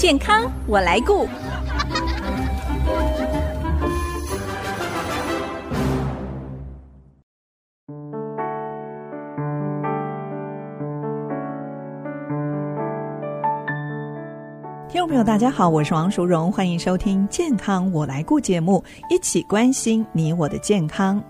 健康我来顾。大家好，我是王淑荣，欢迎收听《健康我来顾》节目，一起关心你我的健康。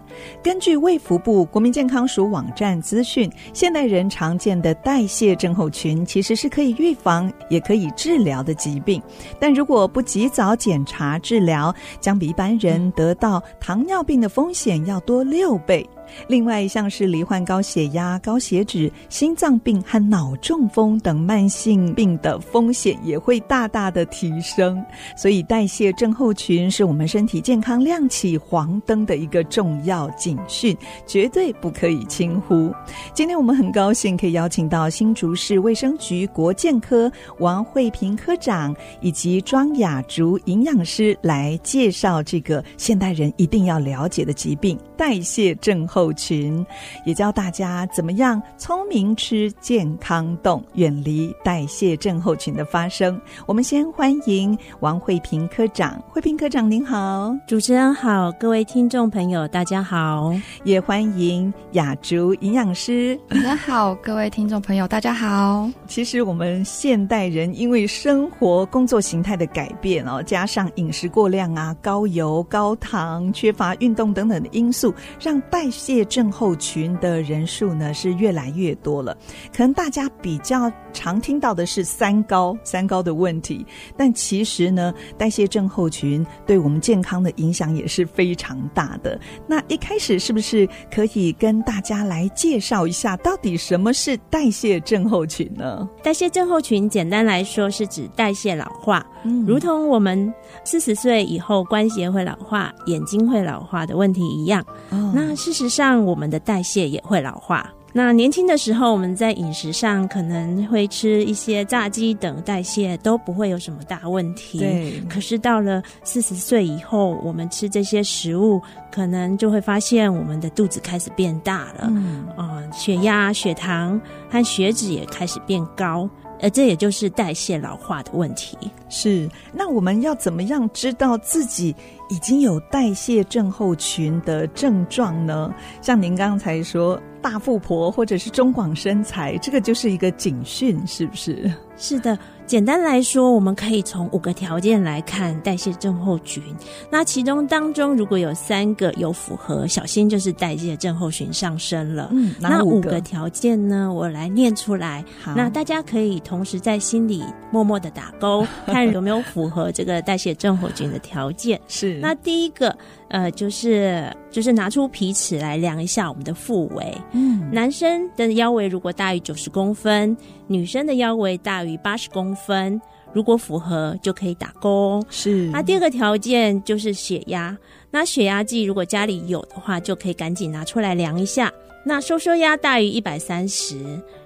根据卫福部国民健康署网站资讯，现代人常见的代谢症候群其实是可以预防也可以治疗的疾病，但如果不及早检查治疗，将比一般人得到糖尿病的风险要多六倍。另外，像是罹患高血压、高血脂、心脏病和脑中风等慢性病的风险也会大大的提升。所以，代谢症候群是我们身体健康亮起黄灯的一个重要警讯，绝对不可以轻忽。今天我们很高兴可以邀请到新竹市卫生局国健科王惠萍科长以及庄雅竹营养师来介绍这个现代人一定要了解的疾病——代谢症候。候群，也教大家怎么样聪明吃健康动，远离代谢症候群的发生。我们先欢迎王慧萍科长，慧萍科长您好，主持人好，各位听众朋友大家好，也欢迎雅竹营养师，大家好，各位听众朋友大家好。其实我们现代人因为生活工作形态的改变哦，加上饮食过量啊、高油、高糖、缺乏运动等等的因素，让代谢代谢症候群的人数呢是越来越多了，可能大家比较常听到的是三高，三高的问题，但其实呢，代谢症候群对我们健康的影响也是非常大的。那一开始是不是可以跟大家来介绍一下，到底什么是代谢症候群呢？代谢症候群简单来说是指代谢老化，嗯，如同我们四十岁以后关节会老化、眼睛会老化的问题一样。哦，那事实上。让我们的代谢也会老化。那年轻的时候，我们在饮食上可能会吃一些炸鸡等，代谢都不会有什么大问题。对。可是到了四十岁以后，我们吃这些食物，可能就会发现我们的肚子开始变大了。嗯。啊，血压、血糖和血脂也开始变高。呃，这也就是代谢老化的问题。是，那我们要怎么样知道自己已经有代谢症候群的症状呢？像您刚才说大富婆或者是中广身材，这个就是一个警讯，是不是？是的。简单来说，我们可以从五个条件来看代谢症候群。那其中当中如果有三个有符合，小心就是代谢症候群上升了。嗯，那五个条件呢？我来念出来。好，那大家可以同时在心里默默的打勾，看有没有符合这个代谢症候群的条件。是。那第一个。呃，就是就是拿出皮尺来量一下我们的腹围。嗯，男生的腰围如果大于九十公分，女生的腰围大于八十公分，如果符合就可以打勾。是。那第二个条件就是血压，那血压计如果家里有的话，就可以赶紧拿出来量一下。那收缩压大于一百三十，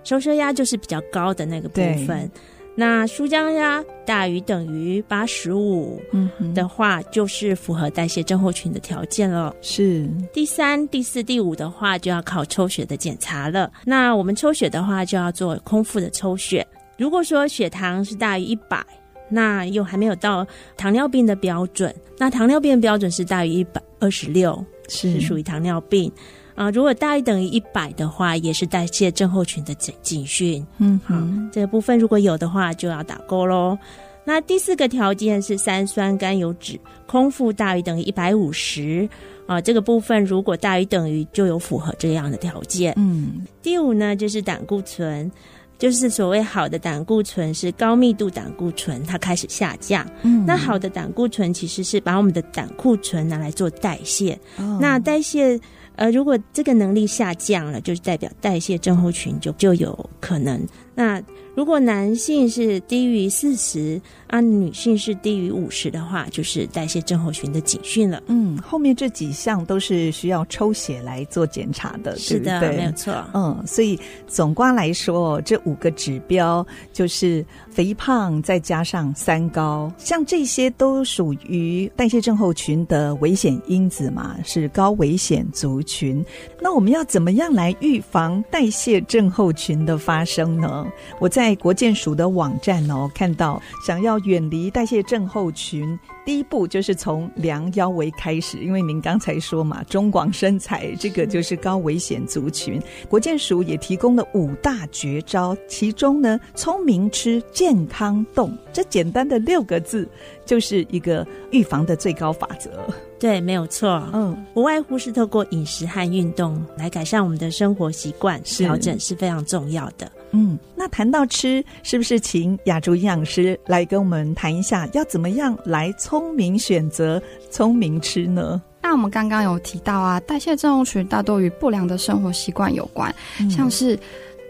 收缩压就是比较高的那个部分。那舒张压大于等于八十五的话，就是符合代谢症候群的条件了。是。第三、第四、第五的话，就要靠抽血的检查了。那我们抽血的话，就要做空腹的抽血。如果说血糖是大于一百，那又还没有到糖尿病的标准，那糖尿病的标准是大于一百二十六，是属于糖尿病。啊，如果大于等于一百的话，也是代谢症候群的警警讯。嗯，好，这个部分如果有的话，就要打勾喽。那第四个条件是三酸甘油脂空腹大于等于一百五十啊，这个部分如果大于等于就有符合这样的条件。嗯，第五呢就是胆固醇，就是所谓好的胆固醇是高密度胆固醇，它开始下降。嗯，那好的胆固醇其实是把我们的胆固醇拿来做代谢。哦，那代谢。呃，如果这个能力下降了，就是代表代谢症候群就就有可能。那如果男性是低于四十，啊，女性是低于五十的话，就是代谢症候群的警讯了。嗯，后面这几项都是需要抽血来做检查的，是的，对对？没有错。嗯，所以总观来说，这五个指标就是肥胖再加上三高，像这些都属于代谢症候群的危险因子嘛，是高危险族群。那我们要怎么样来预防代谢症候群的发生呢？嗯，我在国健署的网站哦看到，想要远离代谢症候群，第一步就是从量腰围开始。因为您刚才说嘛，中广身材这个就是高危险族群，国健署也提供了五大绝招，其中呢，聪明吃，健康动，这简单的六个字，就是一个预防的最高法则。对，没有错。嗯，无外乎是透过饮食和运动来改善我们的生活习惯，调整是非常重要的。嗯，那谈到吃，是不是请雅竹营养师来跟我们谈一下，要怎么样来聪明选择、聪明吃呢？那我们刚刚有提到啊，代谢症候群大多与不良的生活习惯有关，嗯、像是。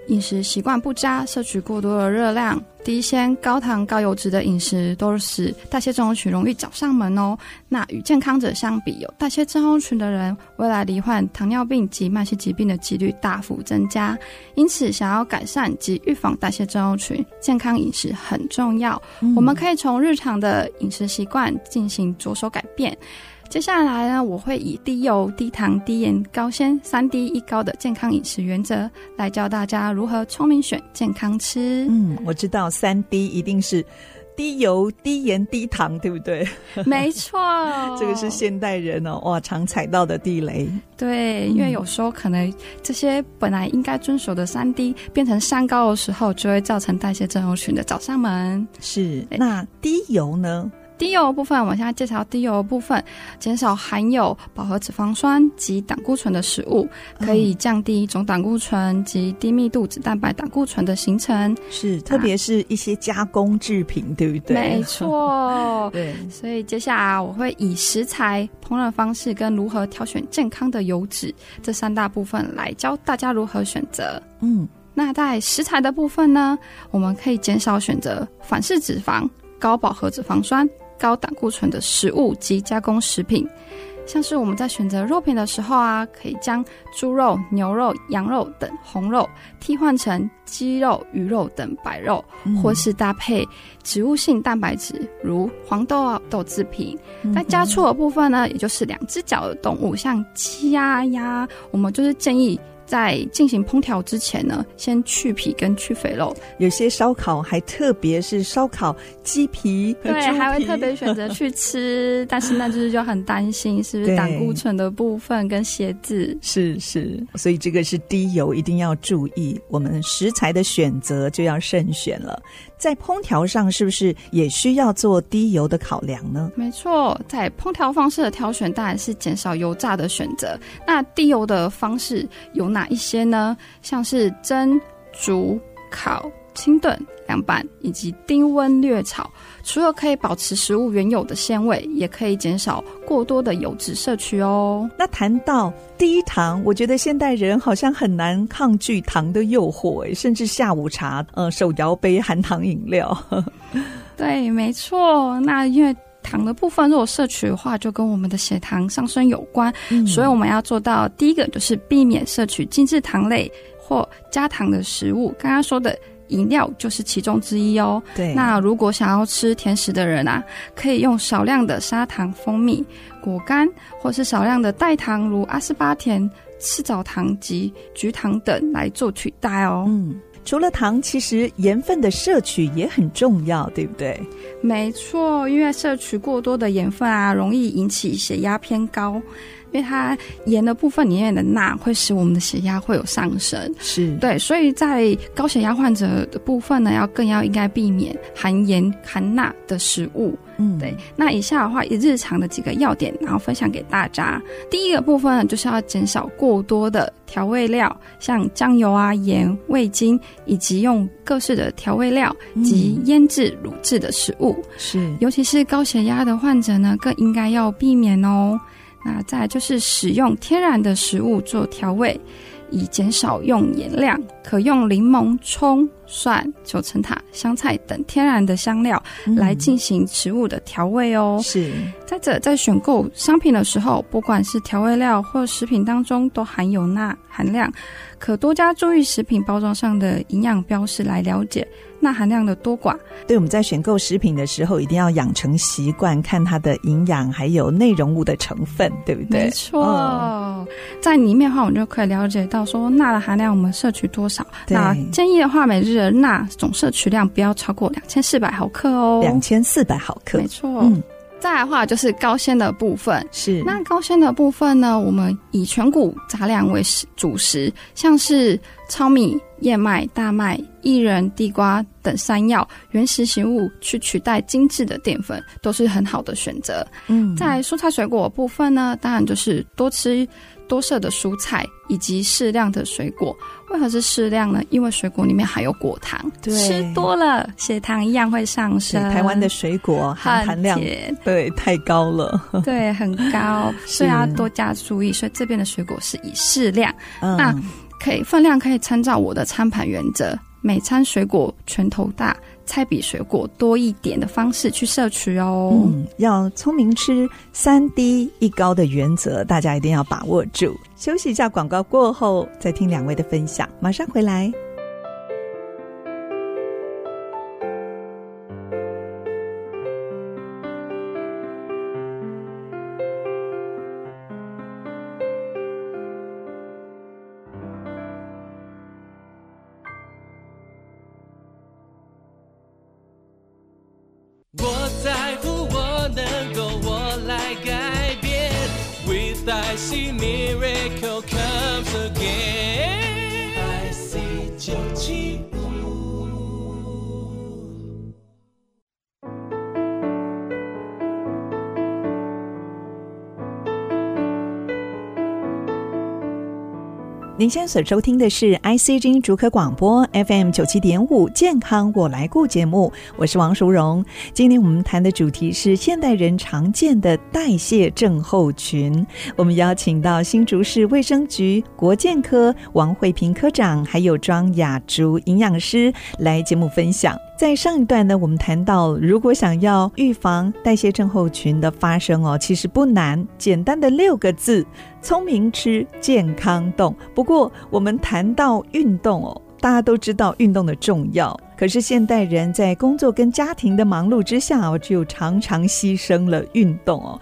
饮食习惯不佳，摄取过多的热量、低纤、高糖、高油脂的饮食，都使代谢症候群容易找上门哦。那与健康者相比，有代谢症候群的人，未来罹患糖尿病及慢性疾病的几率大幅增加。因此，想要改善及预防代谢症候群，健康饮食很重要。嗯、我们可以从日常的饮食习惯进行着手改变。接下来呢，我会以低油、低糖、低盐、高纤三低一高的健康饮食原则来教大家如何聪明选健康吃。嗯，我知道三低一定是低油、低盐、低糖，对不对？没错，这个是现代人哦，哇，常踩到的地雷。对，因为有时候可能这些本来应该遵守的三低变成三高的时候，就会造成代谢症候群的找上门。是，那低油呢？低油的部分，我现在介绍低油的部分，减少含有饱和脂肪酸及胆固醇的食物，可以降低总胆固醇及低密度脂蛋白胆固醇的形成。是，特别是一些加工制品，对不对？没错。对，所以接下来我会以食材、烹饪方式跟如何挑选健康的油脂这三大部分来教大家如何选择。嗯，那在食材的部分呢，我们可以减少选择反式脂肪、高饱和脂肪酸。高胆固醇的食物及加工食品，像是我们在选择肉品的时候啊，可以将猪肉、牛肉、羊肉等红肉替换成鸡肉、鱼肉等白肉，嗯、或是搭配植物性蛋白质，如黄豆啊豆制品。那、嗯、家畜的部分呢，也就是两只脚的动物，像鸡啊鸭，我们就是建议。在进行烹调之前呢，先去皮跟去肥肉。有些烧烤还特别是烧烤鸡皮，对，还会特别选择去吃。但是那就是就很担心是不是胆固醇的部分跟血脂。是是，所以这个是低油，一定要注意。我们食材的选择就要慎选了。在烹调上是不是也需要做低油的考量呢？没错，在烹调方式的挑选当然是减少油炸的选择。那低油的方式有哪一些呢？像是蒸、煮、烤、清炖、凉拌以及低温略炒。除了可以保持食物原有的鲜味，也可以减少过多的油脂摄取哦。那谈到低糖，我觉得现代人好像很难抗拒糖的诱惑，诶，甚至下午茶，呃，手摇杯含糖饮料。对，没错。那因为糖的部分，如果摄取的话，就跟我们的血糖上升有关，嗯、所以我们要做到第一个就是避免摄取精制糖类或加糖的食物。刚刚说的。饮料就是其中之一哦。对，那如果想要吃甜食的人啊，可以用少量的砂糖、蜂蜜、果干，或是少量的代糖，如阿斯巴甜、赤藻糖及菊糖等来做取代哦。嗯，除了糖，其实盐分的摄取也很重要，对不对？没错，因为摄取过多的盐分啊，容易引起血压偏高。因为它盐的部分里面的钠会使我们的血压会有上升，是对，所以在高血压患者的部分呢，要更要应该避免含盐含钠的食物。嗯，对。那以下的话，以日常的几个要点，然后分享给大家。第一个部分呢，就是要减少过多的调味料，像酱油啊、盐、味精，以及用各式的调味料及腌制、卤制的食物。是，尤其是高血压的患者呢，更应该要避免哦。那再来就是使用天然的食物做调味，以减少用盐量。可用柠檬、葱、蒜、九层塔、香菜等天然的香料来进行食物的调味哦。是。再者，在选购商品的时候，不管是调味料或食品当中，都含有钠含量，可多加注意食品包装上的营养标示来了解。钠含量的多寡，对，我们在选购食品的时候，一定要养成习惯，看它的营养还有内容物的成分，对不对？没错。哦，在里面的话，我们就可以了解到说钠的含量我们摄取多少。那建议的话，每日的钠总摄取量不要超过两千四百毫克哦。两千四百毫克，没错。嗯，再来的话就是高纤的部分。是那高纤的部分呢，我们以全谷杂粮为主食，像是糙米、燕麦、大麦、薏仁、地瓜等山药原食食物去取代精致的淀粉，都是很好的选择。嗯，在蔬菜水果部分呢，当然就是多吃多色的蔬菜以及适量的水果。为何是适量呢？因为水果里面含有果糖，对吃多了血糖一样会上升。台湾的水果含糖量对太高了，对很高，所以要多加注意。所以这边的水果是以适量，嗯、那。可以分量可以参照我的餐盘原则，每餐水果拳头大，菜比水果多一点的方式去摄取哦。嗯，要聪明吃，三低一高的原则，大家一定要把握住。休息一下，广告过后再听两位的分享，马上回来。mais se mesmo. 您现在所收听的是 ICG 竹科广播 FM 九七点五健康我来顾节目，我是王淑荣。今天我们谈的主题是现代人常见的代谢症候群。我们邀请到新竹市卫生局国健科王惠平科长，还有庄雅竹营养师来节目分享。在上一段呢，我们谈到，如果想要预防代谢症候群的发生哦，其实不难，简单的六个字：聪明吃，健康动。不过，我们谈到运动哦，大家都知道运动的重要，可是现代人在工作跟家庭的忙碌之下哦，就常常牺牲了运动哦。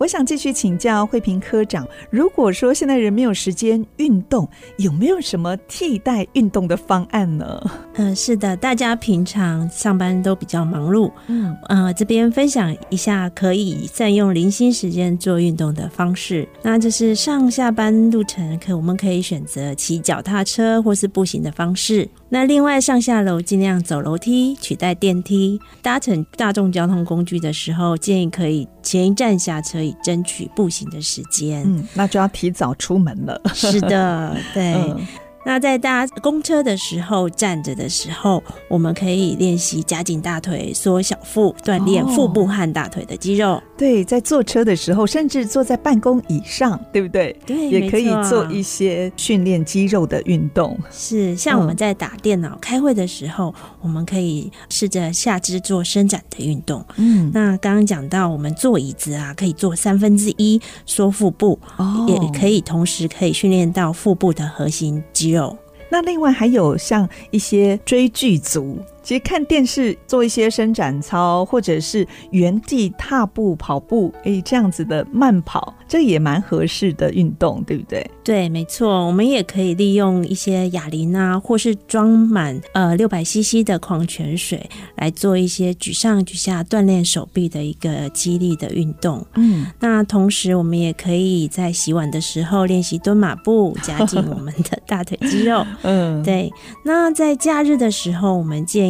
我想继续请教惠萍科长，如果说现在人没有时间运动，有没有什么替代运动的方案呢？嗯、呃，是的，大家平常上班都比较忙碌，嗯，呃，这边分享一下可以占用零星时间做运动的方式。那就是上下班路程，可我们可以选择骑脚踏车或是步行的方式。那另外上下楼尽量走楼梯，取代电梯。搭乘大众交通工具的时候，建议可以前一站下车。以争取步行的时间，嗯，那就要提早出门了。是的，对。嗯那在搭公车的时候，站着的时候，我们可以练习夹紧大腿、缩小腹，锻炼腹部和大腿的肌肉。哦。对，在坐车的时候，甚至坐在办公椅上，对不对？对，也可以做一些训练肌肉的运动。是，像我们在打电脑、嗯、开会的时候，我们可以试着下肢做伸展的运动。嗯，那刚刚讲到，我们坐椅子啊，可以坐三分之一，缩腹部，哦，也可以同时可以训练到腹部的核心肌有。那另外还有像一些追剧族。其实看电视做一些伸展操，或者是原地踏步跑步，哎，这样子的慢跑，这也蛮合适的运动，对不对？对，没错。我们也可以利用一些哑铃啊，或是装满呃六百 CC 的矿泉水来做一些举上举下锻炼手臂的一个肌力的运动。嗯，那同时我们也可以在洗碗的时候练习蹲马步，加紧我们的大腿肌肉。嗯，对。那在假日的时候，我们建议。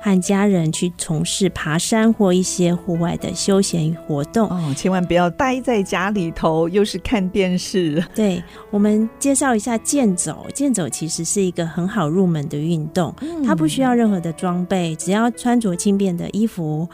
和家人去从事爬山或一些户外的休闲活动哦，千万不要待在家里头，又是看电视。对，我们介绍一下健走，健走其实是一个很好入门的运动，它不需要任何的装备，只要穿着轻便的衣服。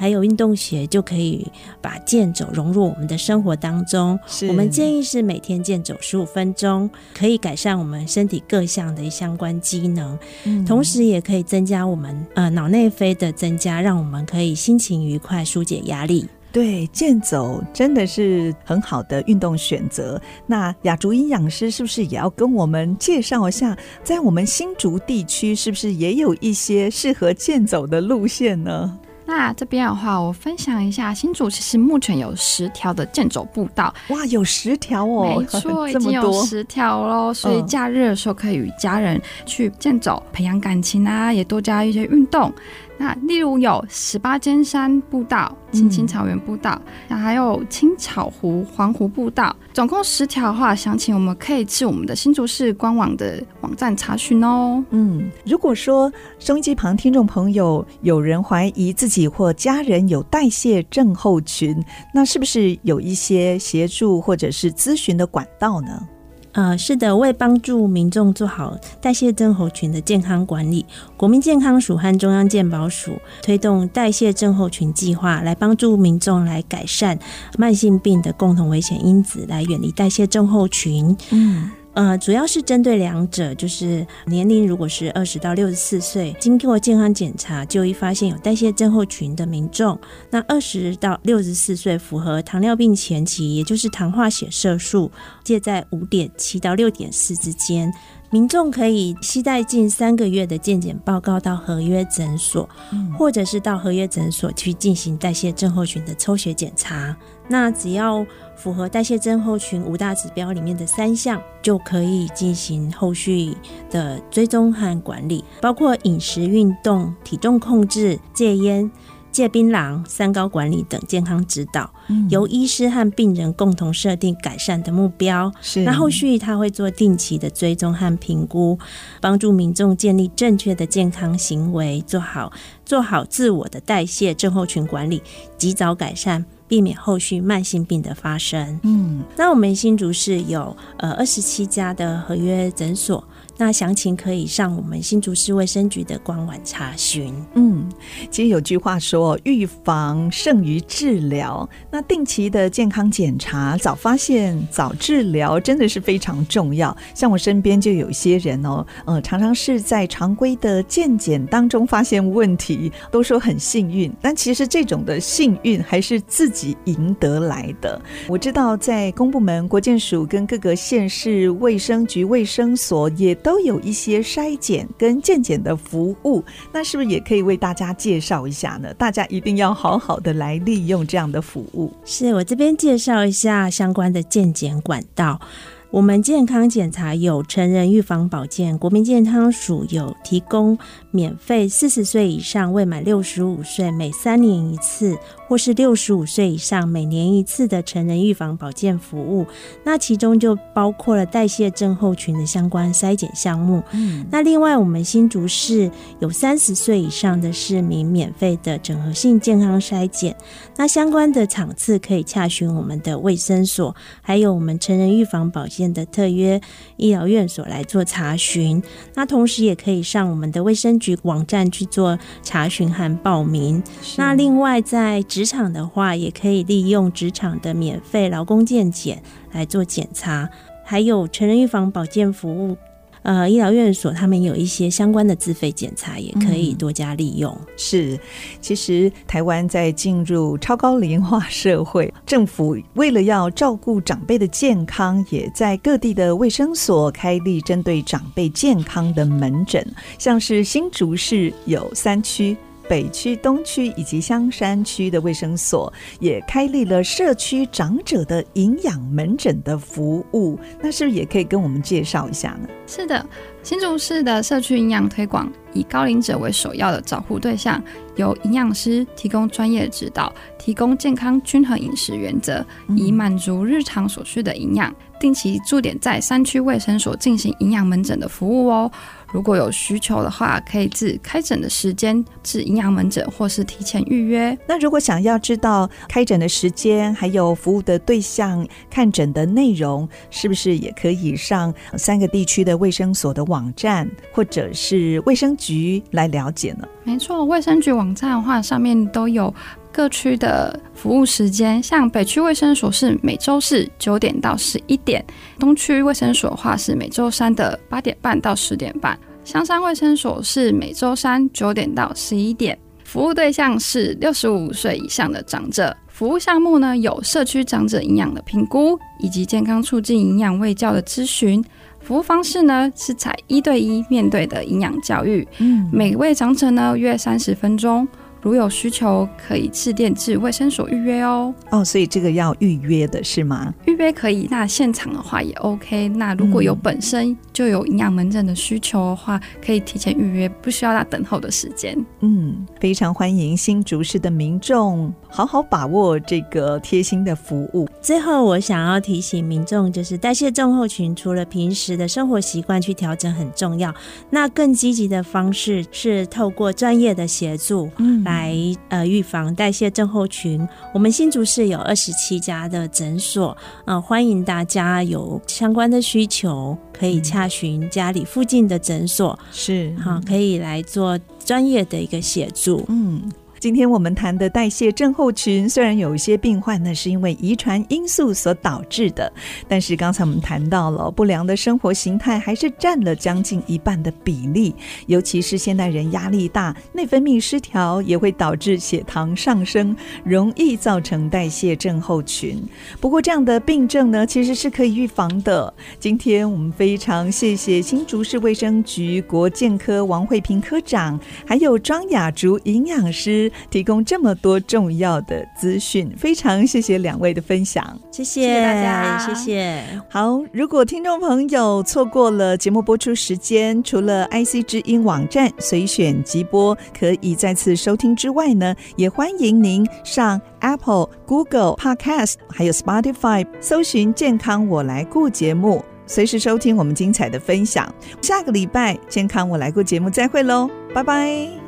还有运动鞋就可以把健走融入我们的生活当中。我们建议是每天健走十五分钟，可以改善我们身体各项的相关机能，嗯、同时也可以增加我们呃脑内啡的增加，让我们可以心情愉快，疏解压力。对，健走真的是很好的运动选择。那雅竹营养师是不是也要跟我们介绍一下，在我们新竹地区是不是也有一些适合健走的路线呢？那这边的话，我分享一下，新竹其实目前有十条的健走步道。哇，有十条哦，没错，已经有十条喽。所以假日的时候可以与家人去健走，培养感情啊，也多加一些运动。那例如有十八尖山步道、青青草原步道，那、还有青草湖环湖步道，总共十条的话，详情我们可以去我们的新竹市官网的网站查询哦。嗯，如果说收音机旁听众朋友有人怀疑自己或家人有代谢症候群，那是不是有一些协助或者是咨询的管道呢？呃，是的，为帮助民众做好代谢症候群的健康管理，国民健康署和中央健保署推动代谢症候群计划，来帮助民众来改善慢性病的共同危险因子，来远离代谢症候群。嗯。呃，主要是针对两者，就是年龄如果是二十到六十四岁，经过健康检查就医发现有代谢症候群的民众，那二十到六十四岁符合糖尿病前期，也就是糖化血色素介在五点七到六点四之间，民众可以期待近三个月的健检报告到合约诊所，嗯、或者是到合约诊所去进行代谢症候群的抽血检查。那只要符合代谢症候群五大指标里面的三项，就可以进行后续的追踪和管理，包括饮食、运动、体重控制、戒烟、戒槟榔、三高管理等健康指导，嗯、由医师和病人共同设定改善的目标。是，那后续他会做定期的追踪和评估，帮助民众建立正确的健康行为，做好做好自我的代谢症候群管理，及早改善。避免后续慢性病的发生。嗯，那我们新竹市有呃二十七家的合约诊所。那详情可以上我们新竹市卫生局的官网查询。嗯，其实有句话说，预防胜于治疗。那定期的健康检查，早发现、早治疗，真的是非常重要。像我身边就有一些人哦，呃，常常是在常规的健检当中发现问题，都说很幸运。但其实这种的幸运还是自己赢得来的。我知道，在公部门、国健署跟各个县市卫生局、卫生所也都。都有一些筛检跟健检的服务，那是不是也可以为大家介绍一下呢？大家一定要好好的来利用这样的服务。是我这边介绍一下相关的健检管道。我们健康检查有成人预防保健，国民健康署有提供免费四十岁以上未满六十五岁每三年一次，或是六十五岁以上每年一次的成人预防保健服务。那其中就包括了代谢症候群的相关筛检项目。嗯，那另外我们新竹市有三十岁以上的市民免费的整合性健康筛检。那相关的场次可以洽询我们的卫生所，还有我们成人预防保健的特约医疗院所来做查询，那同时也可以上我们的卫生局网站去做查询和报名。那另外在职场的话，也可以利用职场的免费劳工健检来做检查，还有成人预防保健服务。呃，医疗院所他们有一些相关的自费检查，也可以多加利用。嗯、是，其实台湾在进入超高龄化社会，政府为了要照顾长辈的健康，也在各地的卫生所开立针对长辈健康的门诊，像是新竹市有三区。北区、东区以及香山区的卫生所也开立了社区长者的营养门诊的服务，那是不是也可以跟我们介绍一下呢？是的，新竹市的社区营养推广以高龄者为首要的照护对象，由营养师提供专业指导，提供健康均衡饮食原则，以满足日常所需的营养，定期驻点在山区卫生所进行营养门诊的服务哦。如果有需求的话，可以自开诊的时间至营养门诊，或是提前预约。那如果想要知道开诊的时间，还有服务的对象、看诊的内容，是不是也可以上三个地区的卫生所的网站，或者是卫生局来了解呢？没错，卫生局网站的话，上面都有各区的服务时间。像北区卫生所是每周四九点到十一点，东区卫生所的话是每周三的八点半到十点半，香山卫生所是每周三九点到十一点。服务对象是六十五岁以上的长者。服务项目呢，有社区长者营养的评估，以及健康促进营养卫教的咨询。服务方式呢，是采一对一面对的营养教育。嗯，每位长者呢约三十分钟。如有需求，可以致电至卫生所预约哦。哦，所以这个要预约的是吗？预约可以，那现场的话也 OK。那如果有本身就有营养门诊的需求的话，可以提前预约，不需要那等候的时间。嗯，非常欢迎新竹市的民众好好把握这个贴心的服务。最后，我想要提醒民众，就是代谢症候群，除了平时的生活习惯去调整很重要，那更积极的方式是透过专业的协助，嗯，来呃预防代谢症候群。我们新竹市有二十七家的诊所，呃，欢迎大家有相关的需求，可以洽询家里附近的诊所，是好，可以来做专业的一个协助，嗯。今天我们谈的代谢症候群，虽然有一些病患呢是因为遗传因素所导致的，但是刚才我们谈到了不良的生活形态，还是占了将近一半的比例。尤其是现代人压力大，内分泌失调也会导致血糖上升，容易造成代谢症候群。不过这样的病症呢，其实是可以预防的。今天我们非常谢谢新竹市卫生局国健科王惠萍科长，还有庄雅竹营养师。提供这么多重要的资讯，非常谢谢两位的分享，谢谢，谢谢大家，谢谢。好，如果听众朋友错过了节目播出时间，除了 IC 之音网站随选即播可以再次收听之外呢，也欢迎您上 Apple、Google Podcast 还有 Spotify 搜寻“健康我来顾”节目，随时收听我们精彩的分享。下个礼拜“健康我来顾”节目再会喽，拜拜。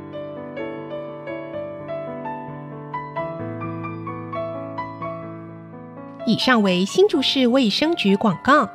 以上为新竹市卫生局广告。